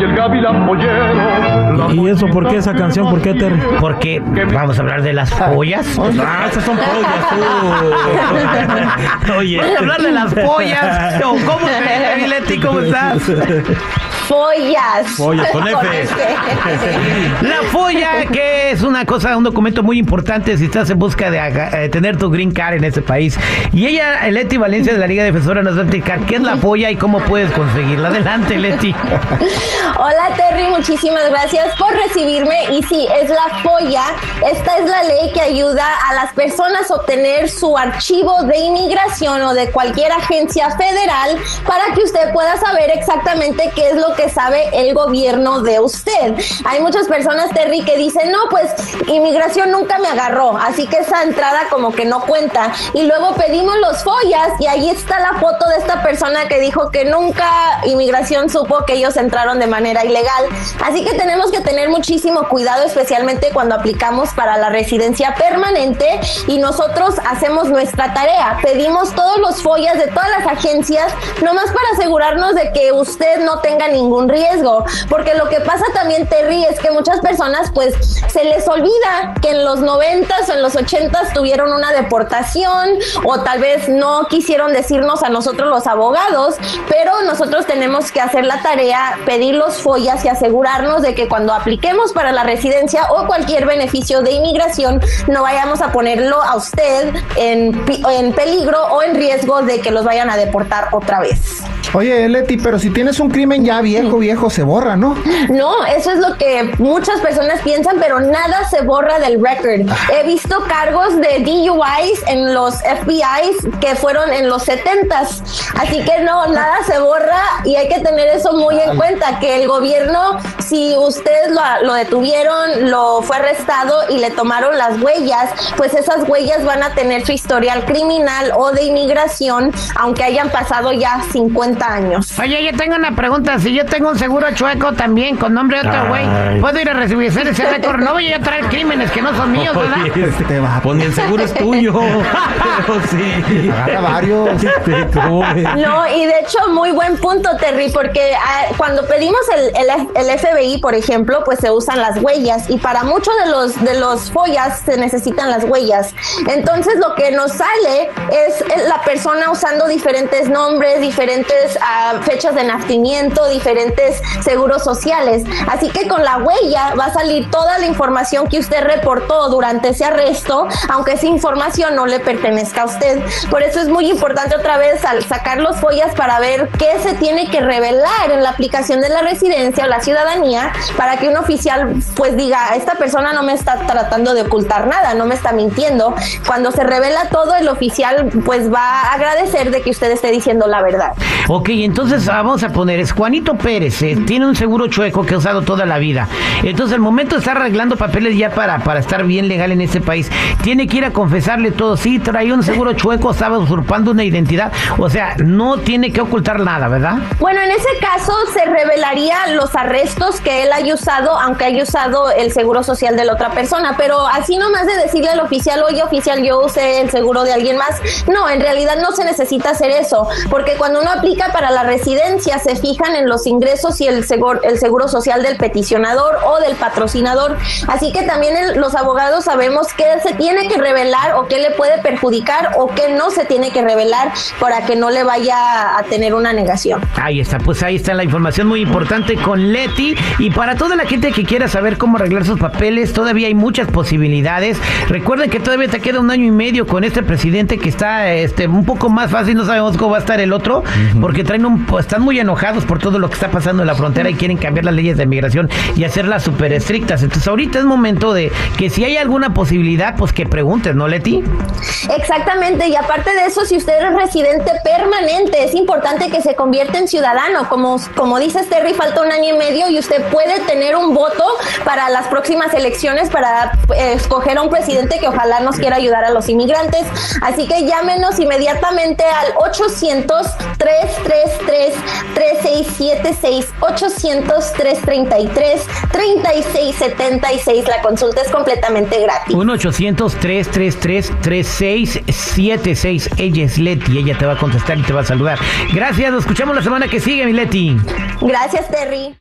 pollo el gavilán pollero. ¿Y eso por qué esa canción? ¿Por qué, Terry? Porque vamos a hablar de las pollas. Ah, esas son pollas, tú. Oye, vamos a hablar de las pollas. ¿Cómo se Leti? ¿Cómo estás? Follas. Follas, con F. La folla, que es una cosa, un documento muy importante si estás en busca de eh, tener tu green card en este país. Y ella, Leti Valencia de la Liga Defensora, nos va a explicar qué es la folla y cómo puedes conseguirla. Adelante, Leti. Hola Terry, muchísimas gracias por recibirme. Y sí, es la FOIA. Esta es la ley que ayuda a las personas a obtener su archivo de inmigración o de cualquier agencia federal para que usted pueda saber exactamente qué es lo que sabe el gobierno de usted. Hay muchas personas, Terry, que dicen, no, pues inmigración nunca me agarró, así que esa entrada como que no cuenta. Y luego pedimos los follas y ahí está la foto de esta persona que dijo que nunca inmigración supo que ellos entraron de manera ilegal. Así que tenemos que tener muchísimo cuidado, especialmente cuando aplicamos para la residencia permanente y nosotros hacemos nuestra tarea. Pedimos todos los follas de todas las agencias, nomás para asegurarnos de que usted no tenga ningún riesgo. Porque lo que pasa también, Terry, es que muchas personas pues se les olvida que en los 90s o en los 80s tuvieron una deportación o tal vez no quisieron decirnos a nosotros los abogados, pero nosotros tenemos que hacer la tarea, pedir los follas y asegurarnos de que cuando apliquemos para la residencia o cualquier beneficio de inmigración no vayamos a ponerlo a usted en, en peligro o en riesgo de que los vayan a deportar otra vez. Oye, Leti, pero si tienes un crimen ya viejo, viejo, se borra, ¿no? No, eso es lo que muchas personas piensan, pero nada se borra del record. He visto cargos de DUIs en los FBIs que fueron en los 70s. Así que no, nada se borra y hay que tener eso muy en cuenta, que el gobierno, si ustedes lo, lo detuvieron, lo fue arrestado y le tomaron las huellas, pues esas huellas van a tener su historial criminal o de inmigración, aunque hayan pasado ya 50 años. Oye, yo tengo una pregunta. Si yo tengo un seguro chueco también con nombre de otro güey. ¿puedo ir a recibir ese récord? No voy a traer crímenes que no son míos, ¿verdad? Oye, este, Te va. pues ni el seguro es tuyo. Pero sí. Agarra varios. Este. No, y de hecho, muy buen punto, Terry, porque ah, cuando pedimos el, el, el FBI, por ejemplo, pues se usan las huellas y para muchos de los, de los follas se necesitan las huellas. Entonces, lo que nos sale es la persona usando diferentes nombres, diferentes ah, fechas de nacimiento, diferentes seguros sociales. Así que con la huella va a salir toda la información que usted reportó durante ese arresto, aunque esa información no le pertenezca a usted. Por eso es muy importante otra vez al sacar los follas para ver qué se tiene que revelar en la aplicación de la residencia o la ciudadanía para que un oficial pues diga, esta persona no me está tratando de ocultar nada, no me está mintiendo. Cuando se revela todo, el oficial pues va a agradecer de que usted esté diciendo la verdad. Ok, entonces ah, vamos a poner, es Juanito Pérez, eh, tiene un seguro chueco que ha usado toda la vida. Entonces, al momento de estar arreglando papeles ya para, para estar bien legal en este país, tiene que ir a confesarle todo. Sí, trae un seguro chueco, estaba usurpando una identidad. O sea, no tiene que ocultar nada, ¿verdad? Bueno, en ese caso se revelaría los arrestos que él haya usado, aunque haya usado el seguro social de la otra persona, pero así nomás de decirle al oficial, oye oficial, yo usé el seguro de alguien más, no, en realidad no se necesita hacer eso, porque cuando uno aplica para la residencia se fijan en los ingresos y el seguro, el seguro social del peticionador o del patrocinador, así que también el- los abogados sabemos qué se tiene que revelar o qué le puede perjudicar o qué no se tiene que revelar para que no le vaya a tener una negación. Ahí está, pues ahí está la información muy importante con Leti. Y para toda la gente que quiera saber cómo arreglar sus papeles, todavía hay muchas posibilidades. Recuerden que todavía te queda un año y medio con este presidente que está este, un poco más fácil, no sabemos cómo va a estar el otro, porque traen un, pues, están muy enojados por todo lo que está pasando en la frontera y quieren cambiar las leyes de migración y hacerlas súper estrictas. Entonces ahorita es momento de que si hay alguna posibilidad, pues que preguntes, ¿no, Leti? Exactamente, y aparte de eso, si usted es residente permanente, es importante que se convierta en ciudadano. Como, como dices, Terry, falta un año y medio y usted puede tener un voto para las próximas elecciones para eh, escoger a un presidente que ojalá nos quiera ayudar a los inmigrantes. Así que llámenos inmediatamente al 800-333-3676, 800-333-3676. La consulta es completamente gratis. 1-800-333-3676. Ella es Leti, ella te va a contestar y te va a saludar. Gracias, nos escuchamos la semana que sigue, mi Leti. Gracias, Terry.